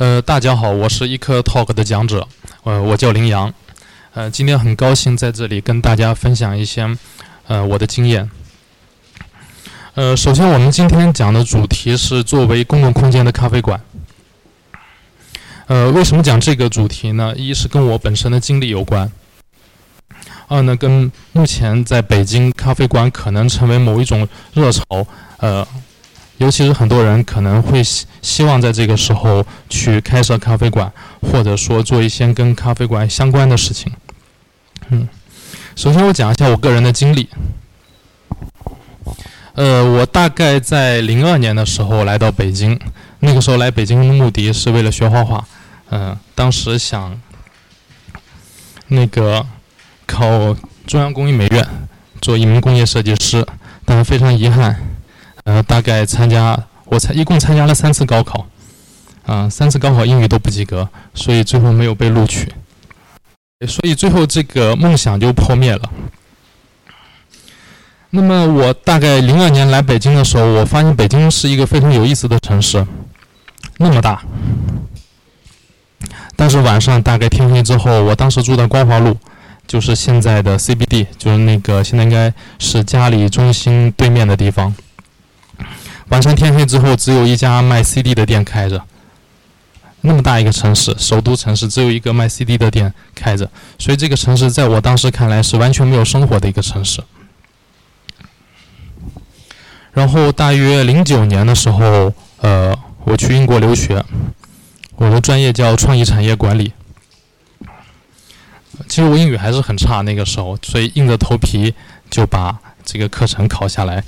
呃，大家好，我是一颗 Talk 的讲者，呃，我叫林阳，呃，今天很高兴在这里跟大家分享一些，呃，我的经验。呃，首先我们今天讲的主题是作为公共空间的咖啡馆。呃，为什么讲这个主题呢？一是跟我本身的经历有关，二呢跟目前在北京咖啡馆可能成为某一种热潮，呃。尤其是很多人可能会希希望在这个时候去开设咖啡馆，或者说做一些跟咖啡馆相关的事情。嗯，首先我讲一下我个人的经历。呃，我大概在零二年的时候来到北京，那个时候来北京的目的是为了学画画。嗯，当时想那个考中央工艺美院做一名工业设计师，但是非常遗憾。呃，大概参加，我参一共参加了三次高考，啊，三次高考英语都不及格，所以最后没有被录取，所以最后这个梦想就破灭了。那么我大概零二年来北京的时候，我发现北京是一个非常有意思的城市，那么大，但是晚上大概天黑之后，我当时住在光华路，就是现在的 CBD，就是那个现在应该是嘉里中心对面的地方。晚上天黑之后，只有一家卖 CD 的店开着。那么大一个城市，首都城市，只有一个卖 CD 的店开着，所以这个城市在我当时看来是完全没有生活的一个城市。然后大约零九年的时候，呃，我去英国留学，我的专业叫创意产业管理。其实我英语还是很差，那个时候，所以硬着头皮就把这个课程考下来。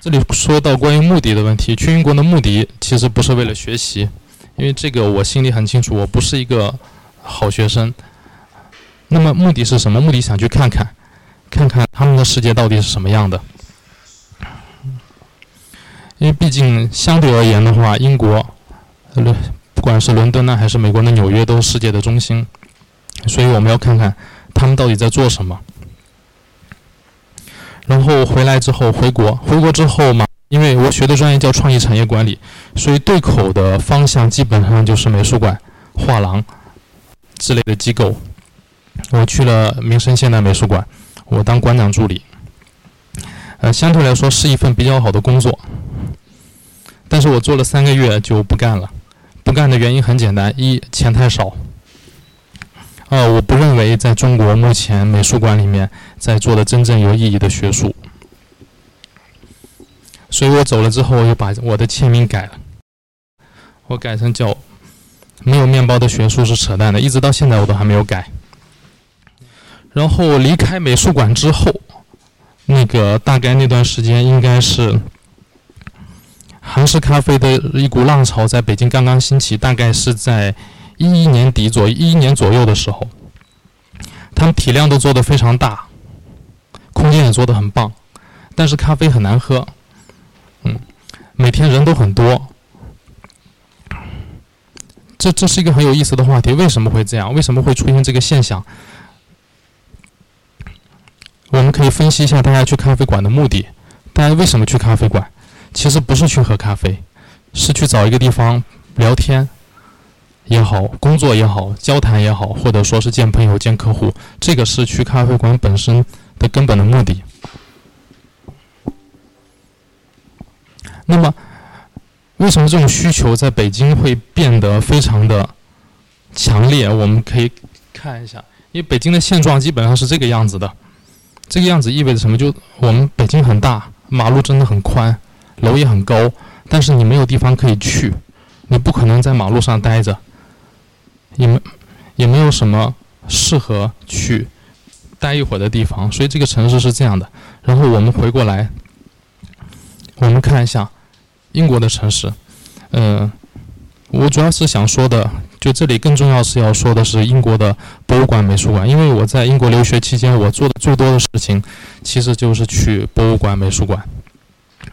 这里说到关于目的的问题，去英国的目的其实不是为了学习，因为这个我心里很清楚，我不是一个好学生。那么目的是什么？目的想去看看，看看他们的世界到底是什么样的。因为毕竟相对而言的话，英国，伦不管是伦敦呢，还是美国的纽约，都是世界的中心，所以我们要看看他们到底在做什么。然后回来之后回国，回国之后嘛，因为我学的专业叫创意产业管理，所以对口的方向基本上就是美术馆、画廊之类的机构。我去了民生现代美术馆，我当馆长助理。呃，相对来说是一份比较好的工作，但是我做了三个月就不干了。不干的原因很简单：一钱太少。呃，我不认为在中国目前美术馆里面在做的真正有意义的学术，所以我走了之后，我又把我的签名改了，我改成叫“没有面包的学术是扯淡的”，一直到现在我都还没有改。然后离开美术馆之后，那个大概那段时间应该是韩式咖啡的一股浪潮在北京刚刚兴起，大概是在。一一年底左右，一一年左右的时候，他们体量都做得非常大，空间也做得很棒，但是咖啡很难喝，嗯，每天人都很多，这这是一个很有意思的话题。为什么会这样？为什么会出现这个现象？我们可以分析一下大家去咖啡馆的目的。大家为什么去咖啡馆？其实不是去喝咖啡，是去找一个地方聊天。也好，工作也好，交谈也好，或者说是见朋友、见客户，这个是去咖啡馆本身的根本的目的。那么，为什么这种需求在北京会变得非常的强烈？我们可以看一下，因为北京的现状基本上是这个样子的。这个样子意味着什么？就我们北京很大，马路真的很宽，楼也很高，但是你没有地方可以去，你不可能在马路上待着。也没也没有什么适合去待一会儿的地方，所以这个城市是这样的。然后我们回过来，我们看一下英国的城市。嗯，我主要是想说的，就这里更重要是要说的是英国的博物馆、美术馆，因为我在英国留学期间，我做的最多的事情其实就是去博物馆、美术馆。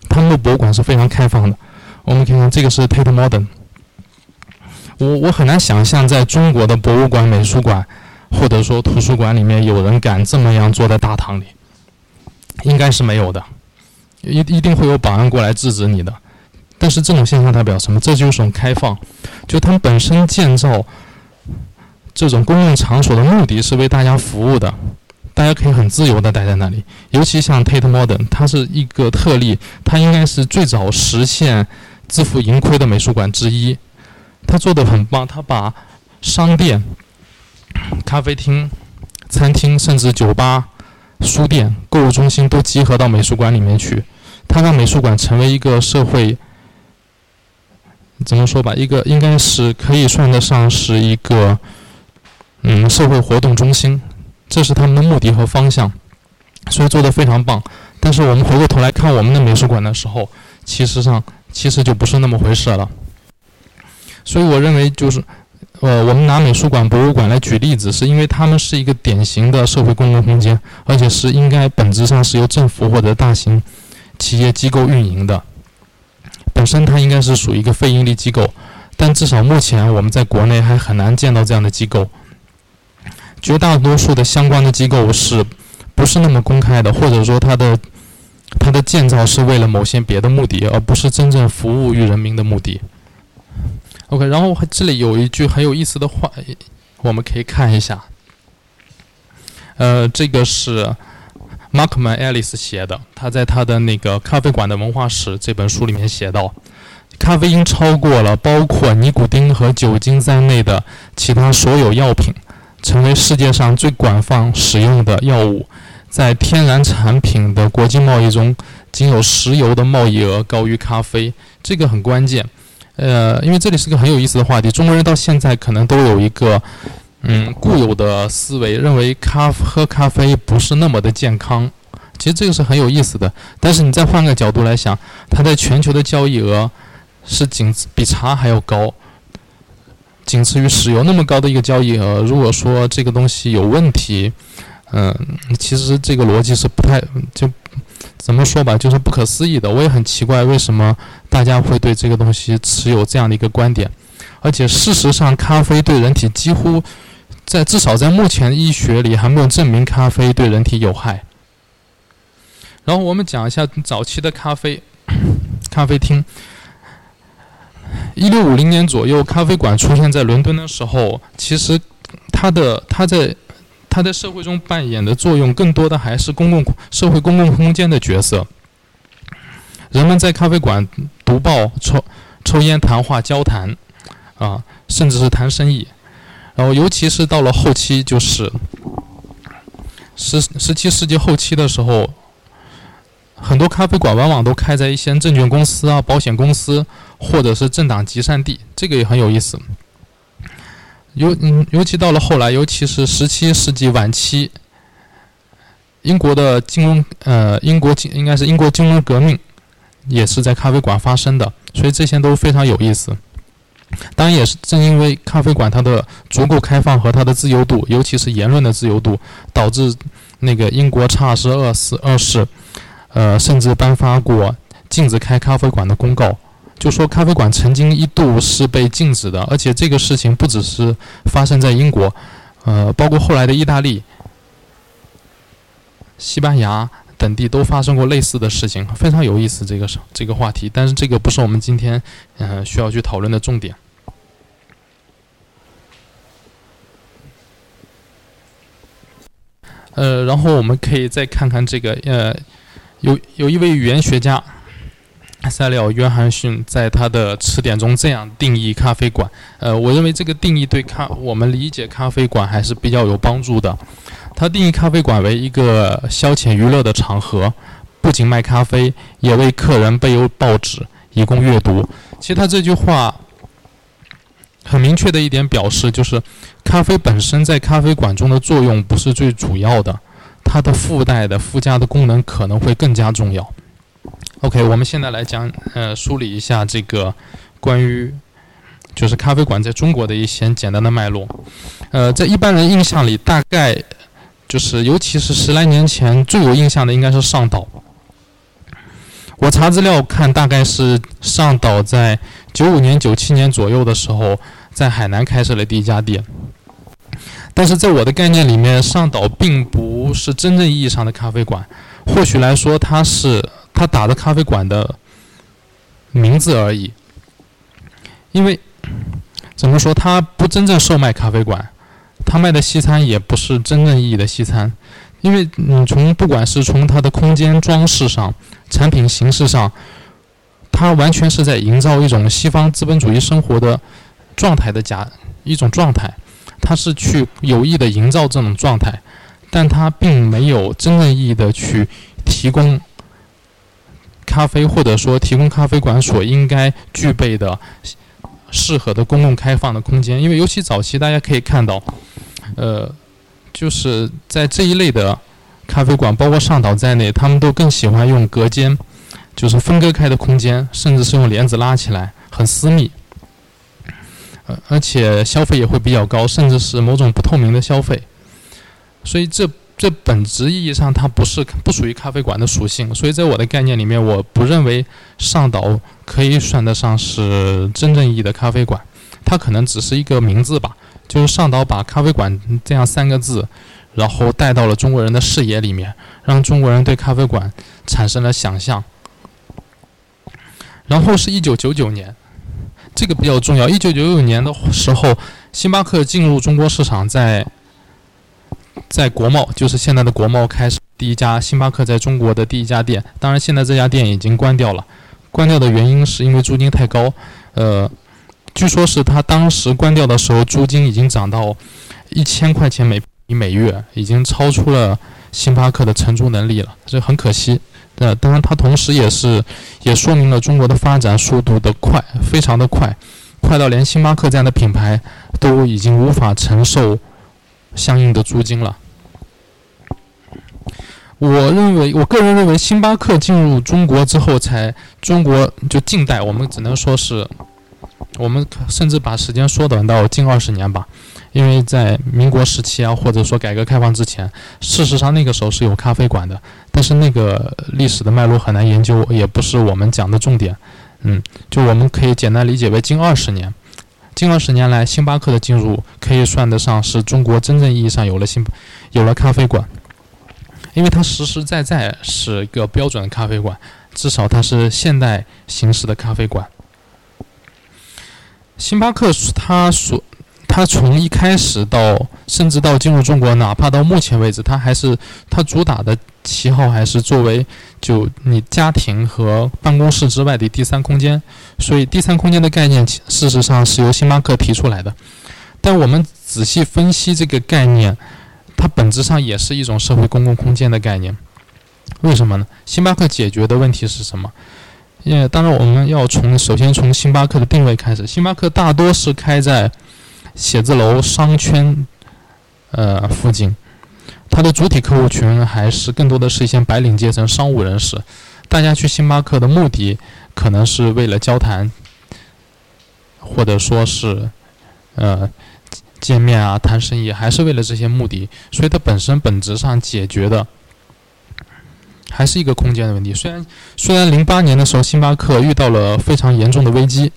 他们的博物馆是非常开放的。我们看看这个是 Tate Modern。我我很难想象，在中国的博物馆、美术馆，或者说图书馆里面，有人敢这么样坐在大堂里，应该是没有的，一一定会有保安过来制止你的。但是这种现象代表什么？这就是一种开放，就他们本身建造这种公共场所的目的是为大家服务的，大家可以很自由的待在那里。尤其像 Tate Modern，它是一个特例，它应该是最早实现自负盈亏的美术馆之一。他做的很棒，他把商店、咖啡厅、餐厅，甚至酒吧。书店、购物中心都集合到美术馆里面去，他让美术馆成为一个社会，怎么说吧？一个应该是可以算得上是一个，嗯，社会活动中心，这是他们的目的和方向，所以做的非常棒。但是我们回过头来看我们的美术馆的时候，其实上其实就不是那么回事了。所以我认为就是。呃，我们拿美术馆、博物馆来举例子，是因为他们是一个典型的社会公共空间，而且是应该本质上是由政府或者大型企业机构运营的。本身它应该是属于一个非盈利机构，但至少目前我们在国内还很难见到这样的机构。绝大多数的相关的机构是不是那么公开的，或者说它的它的建造是为了某些别的目的，而不是真正服务于人民的目的。OK，然后这里有一句很有意思的话，我们可以看一下。呃，这个是 Markman Ellis 写的，他在他的那个《咖啡馆的文化史》这本书里面写到，咖啡因超过了包括尼古丁和酒精在内的其他所有药品，成为世界上最广泛使用的药物。在天然产品的国际贸易中，仅有石油的贸易额高于咖啡，这个很关键。呃，因为这里是个很有意思的话题，中国人到现在可能都有一个嗯固有的思维，认为咖喝咖啡不是那么的健康。其实这个是很有意思的。但是你再换个角度来想，它在全球的交易额是仅次比茶还要高，仅次于石油那么高的一个交易额。如果说这个东西有问题，嗯，其实这个逻辑是不太就。怎么说吧，就是不可思议的。我也很奇怪，为什么大家会对这个东西持有这样的一个观点？而且事实上，咖啡对人体几乎在至少在目前医学里还没有证明咖啡对人体有害。然后我们讲一下早期的咖啡咖啡厅。一六五零年左右，咖啡馆出现在伦敦的时候，其实它的它在。它在社会中扮演的作用，更多的还是公共社会公共空间的角色。人们在咖啡馆读报、抽抽烟、谈话、交谈，啊，甚至是谈生意。然后，尤其是到了后期，就是十十七世纪后期的时候，很多咖啡馆往往都开在一些证券公司啊、保险公司，或者是政党集散地。这个也很有意思。尤嗯，尤其到了后来，尤其是十七世纪晚期，英国的金融呃，英国金应该是英国金融革命，也是在咖啡馆发生的，所以这些都非常有意思。当然，也是正因为咖啡馆它的足够开放和它的自由度，尤其是言论的自由度，导致那个英国查尔斯二世二世，呃，甚至颁发过禁止开咖啡馆的公告。就说咖啡馆曾经一度是被禁止的，而且这个事情不只是发生在英国，呃，包括后来的意大利、西班牙等地都发生过类似的事情，非常有意思这个这个话题。但是这个不是我们今天嗯需要去讨论的重点。呃，然后我们可以再看看这个呃，有有一位语言学家。塞利奥·约翰逊在他的词典中这样定义咖啡馆。呃，我认为这个定义对咖我们理解咖啡馆还是比较有帮助的。他定义咖啡馆为一个消遣娱乐的场合，不仅卖咖啡，也为客人备有报纸以供阅读。其实他这句话很明确的一点表示，就是咖啡本身在咖啡馆中的作用不是最主要的，它的附带的附加的功能可能会更加重要。OK，我们现在来讲，呃，梳理一下这个关于就是咖啡馆在中国的一些简单的脉络。呃，在一般人印象里，大概就是尤其是十来年前最有印象的应该是上岛。我查资料看，大概是上岛在九五年、九七年左右的时候，在海南开设了第一家店。但是在我的概念里面，上岛并不是真正意义上的咖啡馆，或许来说它是。他打的咖啡馆的名字而已。因为怎么说，他不真正售卖咖啡馆，他卖的西餐也不是真正意义的西餐。因为你从不管是从它的空间装饰上、产品形式上，它完全是在营造一种西方资本主义生活的状态的假一种状态，它是去有意的营造这种状态，但它并没有真正意义的去提供咖啡，或者说提供咖啡馆所应该具备的适合的公共开放的空间。因为尤其早期，大家可以看到，呃。就是在这一类的咖啡馆，包括上岛在内，他们都更喜欢用隔间，就是分割开的空间，甚至是用帘子拉起来，很私密。呃，而且消费也会比较高，甚至是某种不透明的消费。所以这这本质意义上它不是不属于咖啡馆的属性。所以在我的概念里面，我不认为上岛可以算得上是真正意义的咖啡馆，它可能只是一个名字吧。就是上岛把咖啡馆这样三个字，然后带到了中国人的视野里面，让中国人对咖啡馆产生了想象。然后是一九九九年，这个比较重要。一九九九年的时候，星巴克进入中国市场，在在国贸，就是现在的国贸开始第一家星巴克在中国的第一家店。当然，现在这家店已经关掉了，关掉的原因是因为租金太高，呃。据说是他当时关掉的时候，租金已经涨到一千块钱每每月，已经超出了星巴克的承租能力了，这很可惜。呃，当然，它同时也是也说明了中国的发展速度的快，非常的快，快到连星巴克这样的品牌都已经无法承受相应的租金了。我认为，我个人认为，星巴克进入中国之后，才中国就近代，我们只能说是。我们甚至把时间缩短到近二十年吧，因为在民国时期啊，或者说改革开放之前，事实上那个时候是有咖啡馆的，但是那个历史的脉络很难研究，也不是我们讲的重点。嗯，就我们可以简单理解为近二十年，近二十年来，星巴克的进入可以算得上是中国真正意义上有了星，有了咖啡馆，因为它实实在在是一个标准的咖啡馆，至少它是现代形式的咖啡馆。星巴克，它所，它从一开始到，甚至到进入中国，哪怕到目前为止，它还是它主打的旗号还是作为就你家庭和办公室之外的第三空间。所以，第三空间的概念，事实上是由星巴克提出来的。但我们仔细分析这个概念，它本质上也是一种社会公共空间的概念。为什么呢？星巴克解决的问题是什么？因为当然，我们要从首先从星巴克的定位开始。星巴克大多是开在写字楼商圈呃附近，它的主体客户群还是更多的是一些白领阶层、商务人士。大家去星巴克的目的可能是为了交谈，或者说是呃见面啊、谈生意，还是为了这些目的。所以它本身本质上解决的。还是一个空间的问题。虽然虽然零八年的时候，星巴克遇到了非常严重的危机，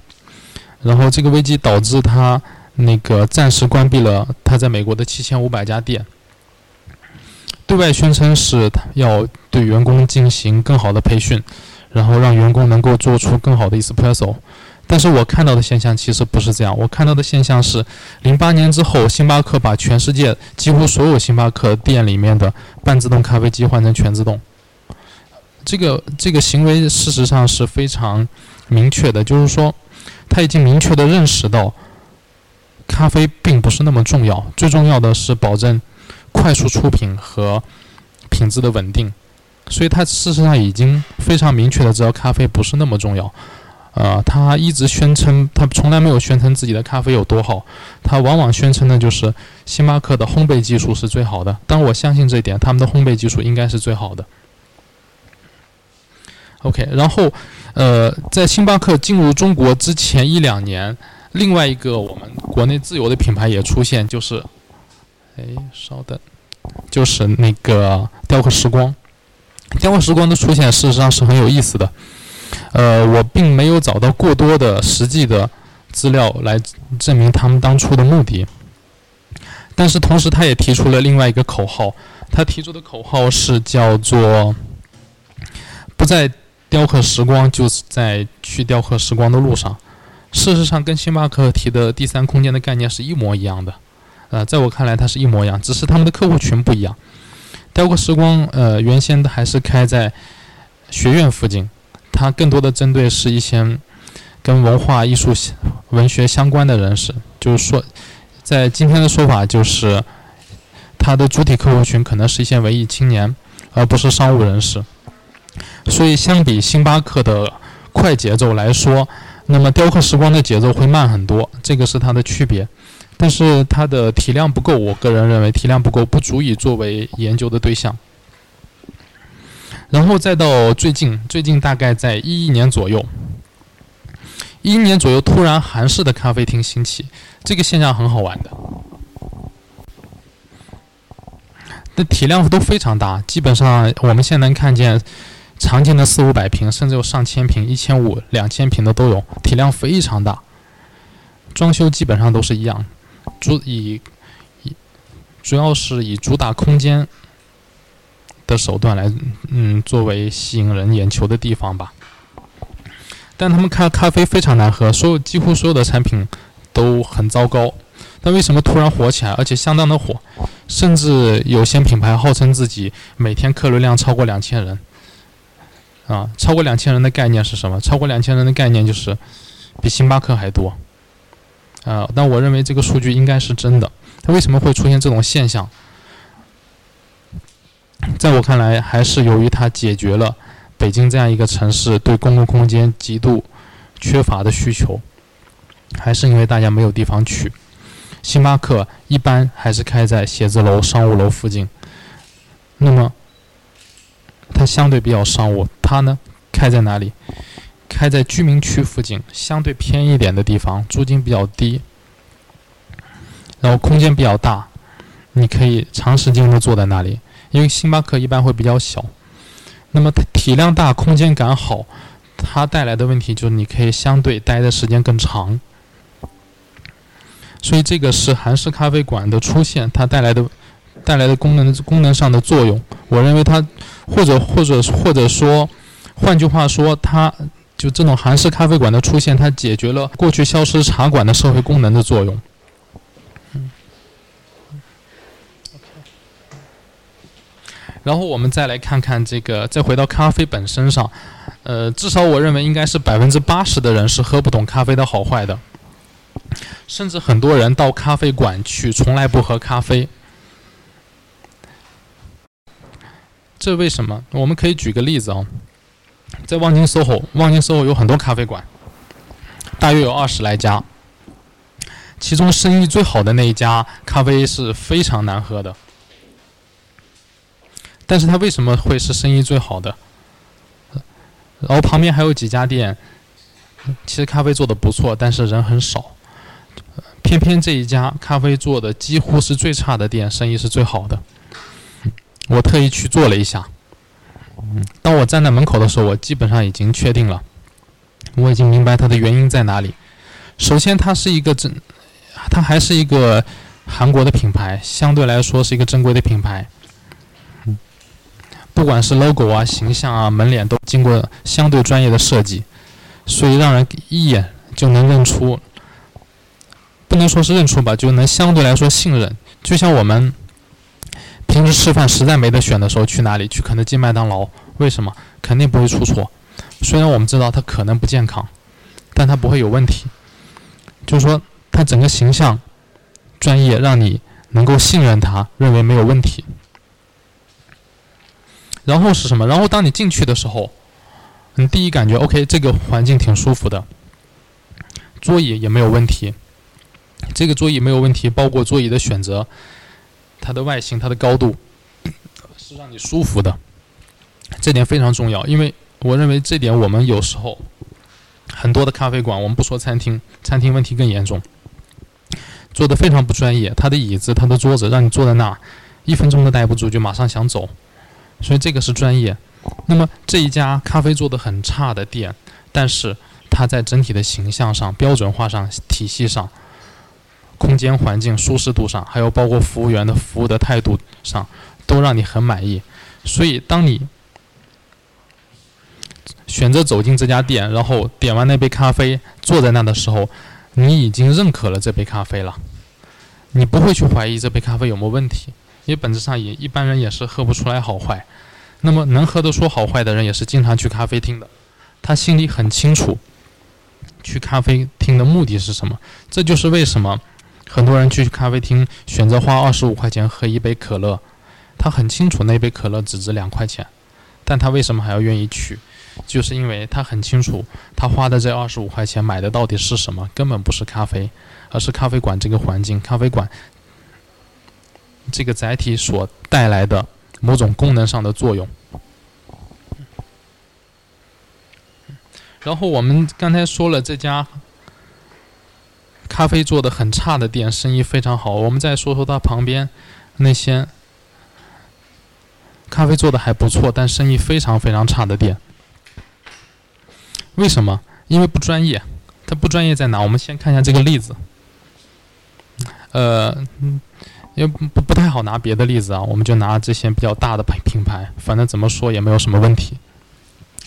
然后这个危机导致他那个暂时关闭了他在美国的七千五百家店，对外宣称是要对员工进行更好的培训，然后让员工能够做出更好的 espresso。但是我看到的现象其实不是这样，我看到的现象是，零八年之后，星巴克把全世界几乎所有星巴克店里面的半自动咖啡机换成全自动。这个这个行为事实上是非常明确的，就是说，他已经明确的认识到，咖啡并不是那么重要，最重要的是保证快速出品和品质的稳定，所以他事实上已经非常明确的知道咖啡不是那么重要。呃，他一直宣称，他从来没有宣称自己的咖啡有多好，他往往宣称的就是星巴克的烘焙技术是最好的。但我相信这一点，他们的烘焙技术应该是最好的。OK，然后，呃，在星巴克进入中国之前一两年，另外一个我们国内自有的品牌也出现，就是，哎，稍等，就是那个雕刻时光。雕刻时光的出现，事实上是很有意思的。呃，我并没有找到过多的实际的资料来证明他们当初的目的，但是同时他也提出了另外一个口号，他提出的口号是叫做“不再”。雕刻时光就是在去雕刻时光的路上。事实上，跟星巴克提的第三空间的概念是一模一样的。呃，在我看来，它是一模一样，只是他们的客户群不一样。雕刻时光，呃，原先还是开在学院附近，它更多的针对是一些跟文化艺术、文学相关的人士。就是说，在今天的说法，就是它的主体客户群可能是一些文艺青年，而不是商务人士。所以，相比星巴克的快节奏来说，那么雕刻时光的节奏会慢很多，这个是它的区别。但是它的体量不够，我个人认为体量不够，不足以作为研究的对象。然后再到最近，最近大概在一一年左右，一一年左右突然韩式的咖啡厅兴起，这个现象很好玩的。那体量都非常大，基本上我们现在能看见。常见的四五百平，甚至有上千平、一千五、两千平的都有，体量非常大。装修基本上都是一样，主以以主要是以主打空间的手段来，嗯，作为吸引人眼球的地方吧。但他们咖咖啡非常难喝，所有几乎所有的产品都很糟糕。但为什么突然火起来，而且相当的火？甚至有些品牌号称自己每天客流量超过两千人。啊，超过两千人的概念是什么？超过两千人的概念就是比星巴克还多。啊，但我认为这个数据应该是真的。它为什么会出现这种现象？在我看来，还是由于它解决了北京这样一个城市对公共空间极度缺乏的需求，还是因为大家没有地方去。星巴克一般还是开在写字楼、商务楼附近。那么。它相对比较商务，它呢开在哪里？开在居民区附近，相对偏一点的地方，租金比较低，然后空间比较大，你可以长时间的坐在那里。因为星巴克一般会比较小，那么它体量大，空间感好，它带来的问题就是你可以相对待的时间更长。所以这个是韩式咖啡馆的出现，它带来的。带来的功能功能上的作用，我认为它，或者或者或者说，换句话说，它就这种韩式咖啡馆的出现，它解决了过去消失茶馆的社会功能的作用。然后我们再来看看这个，再回到咖啡本身上，呃，至少我认为应该是百分之八十的人是喝不懂咖啡的好坏的，甚至很多人到咖啡馆去从来不喝咖啡。这为什么？我们可以举个例子啊，在望京 SOHO，望京 SOHO 有很多咖啡馆，大约有二十来家，其中生意最好的那一家咖啡是非常难喝的。但是它为什么会是生意最好的？然后旁边还有几家店，其实咖啡做的不错，但是人很少。偏偏这一家咖啡做的几乎是最差的店，生意是最好的。我特意去做了一下，当我站在门口的时候，我基本上已经确定了，我已经明白它的原因在哪里。首先，它是一个正，它还是一个韩国的品牌，相对来说是一个正规的品牌。不管是 logo 啊、形象啊、门脸都经过相对专业的设计，所以让人一眼就能认出，不能说是认出吧，就能相对来说信任。就像我们。平时吃饭实在没得选的时候，去哪里？去肯德基、麦当劳？为什么？肯定不会出错。虽然我们知道它可能不健康，但它不会有问题。就是说，它整个形象、专业，让你能够信任它，认为没有问题。然后是什么？然后当你进去的时候，你第一感觉 OK，这个环境挺舒服的，桌椅也没有问题。这个桌椅没有问题，包括桌椅的选择。它的外形、它的高度 是让你舒服的，这点非常重要。因为我认为这点我们有时候很多的咖啡馆，我们不说餐厅，餐厅问题更严重，做的非常不专业。它的椅子、它的桌子，让你坐在那一分钟都待不住，就马上想走。所以这个是专业。那么这一家咖啡做的很差的店，但是它在整体的形象上、标准化上、体系上。空间环境舒适度上，还有包括服务员的服务的态度上，都让你很满意。所以，当你选择走进这家店，然后点完那杯咖啡，坐在那的时候，你已经认可了这杯咖啡了，你不会去怀疑这杯咖啡有没有问题，因为本质上也一般人也是喝不出来好坏。那么能喝得出好坏的人，也是经常去咖啡厅的，他心里很清楚，去咖啡厅的目的是什么。这就是为什么很多人去咖啡厅选择花二十五块钱喝一杯可乐，他很清楚那杯可乐只值两块钱，但他为什么还要愿意去？就是因为他很清楚，他花的这二十五块钱买的到底是什么？根本不是咖啡，而是咖啡馆这个环境，咖啡馆这个载体所带来的某种功能上的作用。然后我们刚才说了这家咖啡做的很差的店，生意非常好。我们再说说它旁边那些咖啡做的还不错，但生意非常非常差的店。为什么？因为不专业。它不专业在哪？我们先看一下这个例子。呃，因为不不太好拿别的例子啊，我们就拿这些比较大的品品牌，反正怎么说也没有什么问题。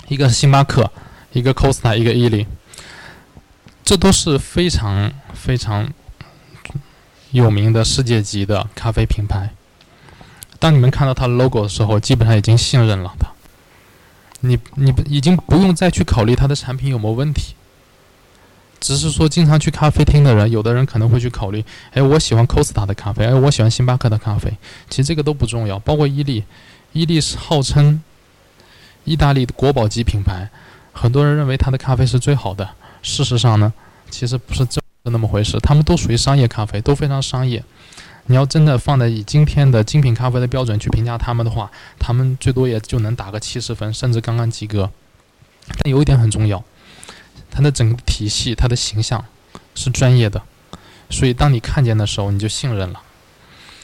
一个星巴克，一个 Costa，一个伊利，这都是非常非常有名的世界级的咖啡品牌。当你们看到它的 logo 的时候，基本上已经信任了它。你你已经不用再去考虑它的产品有没有问题，只是说经常去咖啡厅的人，有的人可能会去考虑，哎，我喜欢 Costa 的咖啡，哎，我喜欢星巴克的咖啡，其实这个都不重要。包括伊利，伊利是号称意大利的国宝级品牌，很多人认为它的咖啡是最好的。事实上呢，其实不是这那么回事，他们都属于商业咖啡，都非常商业。你要真的放在以今天的精品咖啡的标准去评价他们的话，他们最多也就能打个七十分，甚至刚刚及格。但有一点很重要，它的整个体系、它的形象是专业的，所以当你看见的时候，你就信任了。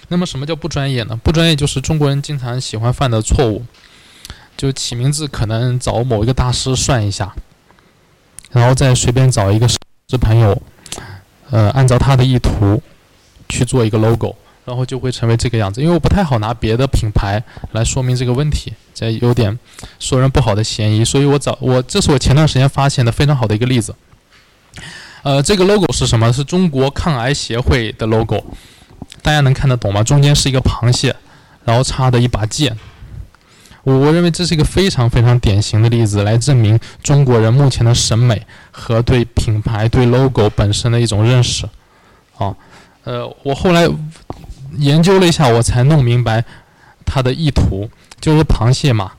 那么什么叫不专业呢？不专业就是中国人经常喜欢犯的错误，就起名字可能找某一个大师算一下，然后再随便找一个是朋友，呃，按照他的意图。去做一个 logo，然后就会成为这个样子。因为我不太好拿别的品牌来说明这个问题，这有点说人不好的嫌疑。所以我找我，这是我前段时间发现的非常好的一个例子。呃，这个 logo 是什么？是中国抗癌协会的 logo，大家能看得懂吗？中间是一个螃蟹，然后插的一把剑。我我认为这是一个非常非常典型的例子，来证明中国人目前的审美和对品牌、对 logo 本身的一种认识。啊。呃，我后来研究了一下，我才弄明白它的意图，就是螃蟹嘛，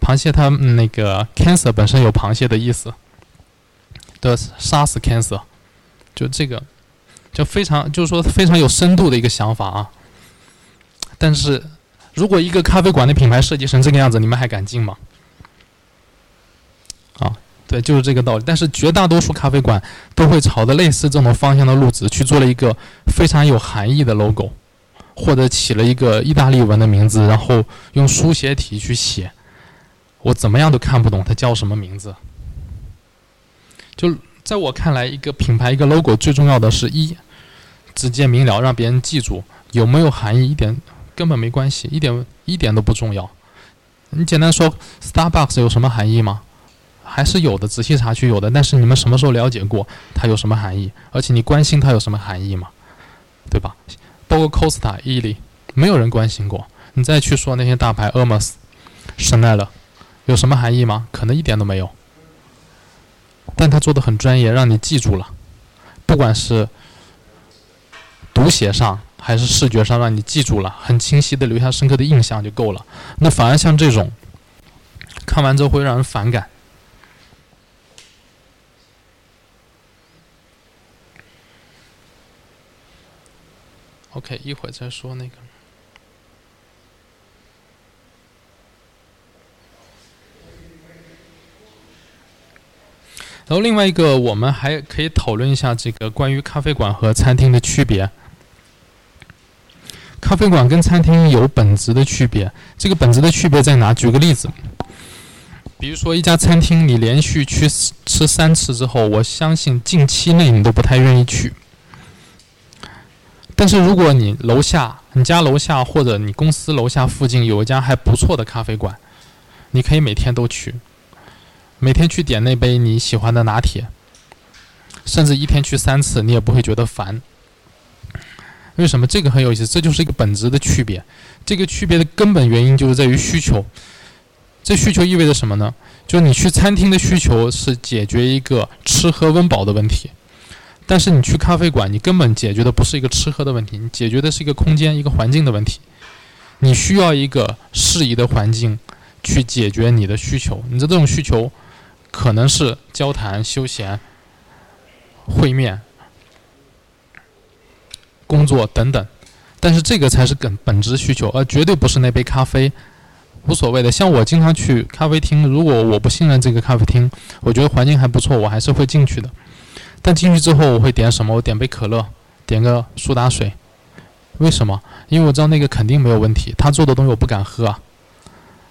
螃蟹它那个 cancer 本身有螃蟹的意思，的杀死 cancer，就这个，就非常就是说非常有深度的一个想法啊。但是如果一个咖啡馆的品牌设计成这个样子，你们还敢进吗？啊？对，就是这个道理。但是绝大多数咖啡馆都会朝着类似这种方向的路子去做了一个非常有含义的 logo，或者起了一个意大利文的名字，然后用书写体去写，我怎么样都看不懂它叫什么名字。就在我看来，一个品牌一个 logo 最重要的是一直接明了，让别人记住，有没有含义一点根本没关系，一点一点都不重要。你简单说，Starbucks 有什么含义吗？还是有的，仔细查去有的。但是你们什么时候了解过它有什么含义？而且你关心它有什么含义吗？对吧？包括 Costa、伊利，没有人关心过。你再去说那些大牌，Hermes、Chanel，有什么含义吗？可能一点都没有。但他做的很专业，让你记住了。不管是读写上还是视觉上，让你记住了，很清晰的留下深刻的印象就够了。那反而像这种，看完之后会让人反感。OK，一会儿再说那个。然后另外一个，我们还可以讨论一下这个关于咖啡馆和餐厅的区别。咖啡馆跟餐厅有本质的区别，这个本质的区别在哪？举个例子，比如说一家餐厅，你连续去吃三次之后，我相信近期内你都不太愿意去。但是如果你楼下、你家楼下或者你公司楼下附近有一家还不错的咖啡馆，你可以每天都去。每天去点那杯你喜欢的拿铁，甚至一天去三次，你也不会觉得烦。为什么这个很有意思？这就是一个本质的区别。这个区别的根本原因就是在于需求。这需求意味着什么呢？就是你去餐厅的需求是解决一个吃喝温饱的问题，但是你去咖啡馆，你根本解决的不是一个吃喝的问题，你解决的是一个空间、一个环境的问题。你需要一个适宜的环境去解决你的需求。你的这种需求可能是交谈、休闲、会面。工作等等，但是这个才是本本质需求，而绝对不是那杯咖啡，无所谓的。像我经常去咖啡厅，如果我不信任这个咖啡厅，我觉得环境还不错，我还是会进去的。但进去之后，我会点什么？我点杯可乐，点个苏打水。为什么？因为我知道那个肯定没有问题。他做的东西我不敢喝啊。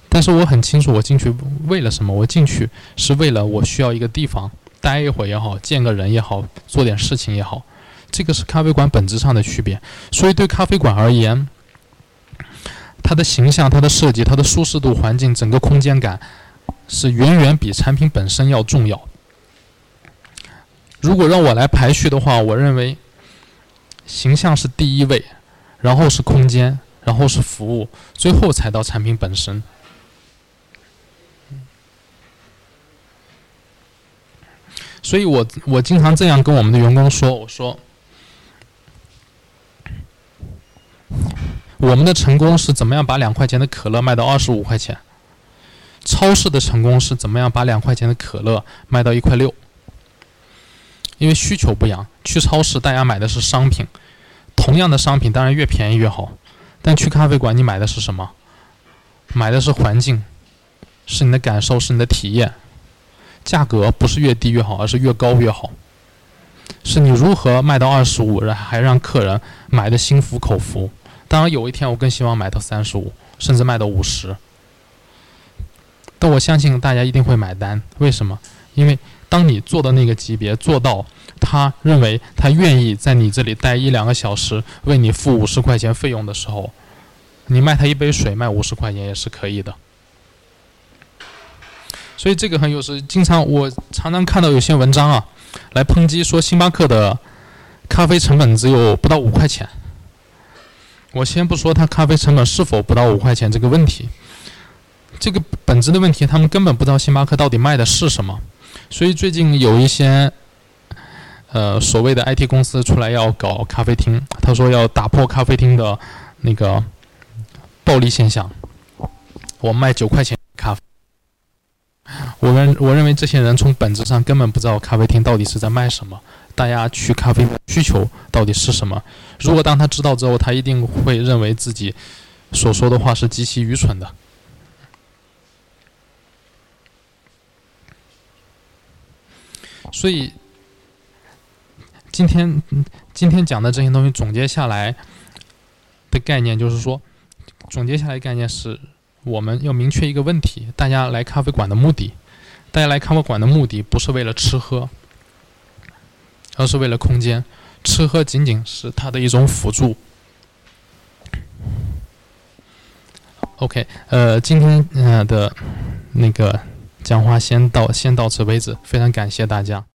但是我很清楚，我进去为了什么？我进去是为了我需要一个地方待一会儿也好，见个人也好，做点事情也好。这个是咖啡馆本质上的区别，所以对咖啡馆而言，它的形象、它的设计、它的舒适度、环境、整个空间感，是远远比产品本身要重要。如果让我来排序的话，我认为形象是第一位，然后是空间，然后是服务，最后才到产品本身。所以我我经常这样跟我们的员工说，我说。我们的成功是怎么样把两块钱的可乐卖到二十五块钱？超市的成功是怎么样把两块钱的可乐卖到一块六？因为需求不一样，去超市大家买的是商品，同样的商品当然越便宜越好。但去咖啡馆你买的是什么？买的是环境，是你的感受，是你的体验。价格不是越低越好，而是越高越好。是你如何卖到二十五，然还让客人买的心服口服。当然，有一天我更希望买到三十五，甚至卖到五十。但我相信大家一定会买单。为什么？因为当你做到那个级别，做到他认为他愿意在你这里待一两个小时，为你付五十块钱费用的时候，你卖他一杯水卖五十块钱也是可以的。所以这个很有时，经常我常常看到有些文章啊，来抨击说星巴克的咖啡成本只有不到五块钱。我先不说它咖啡成本是否不到五块钱这个问题，这个本质的问题，他们根本不知道星巴克到底卖的是什么。所以最近有一些，呃，所谓的 IT 公司出来要搞咖啡厅，他说要打破咖啡厅的那个暴利现象。我卖九块钱咖啡，我认我认为这些人从本质上根本不知道咖啡厅到底是在卖什么。大家去咖啡馆需求到底是什么？如果当他知道之后，他一定会认为自己所说的话是极其愚蠢的。所以今天今天讲的这些东西总结下来的概念，就是说，总结下来概念是我们要明确一个问题：大家来咖啡馆的目的，大家来咖啡馆的目的不是为了吃喝。而是为了空间，吃喝仅仅是它的一种辅助。OK，呃，今天呃的那个讲话先到先到此为止，非常感谢大家。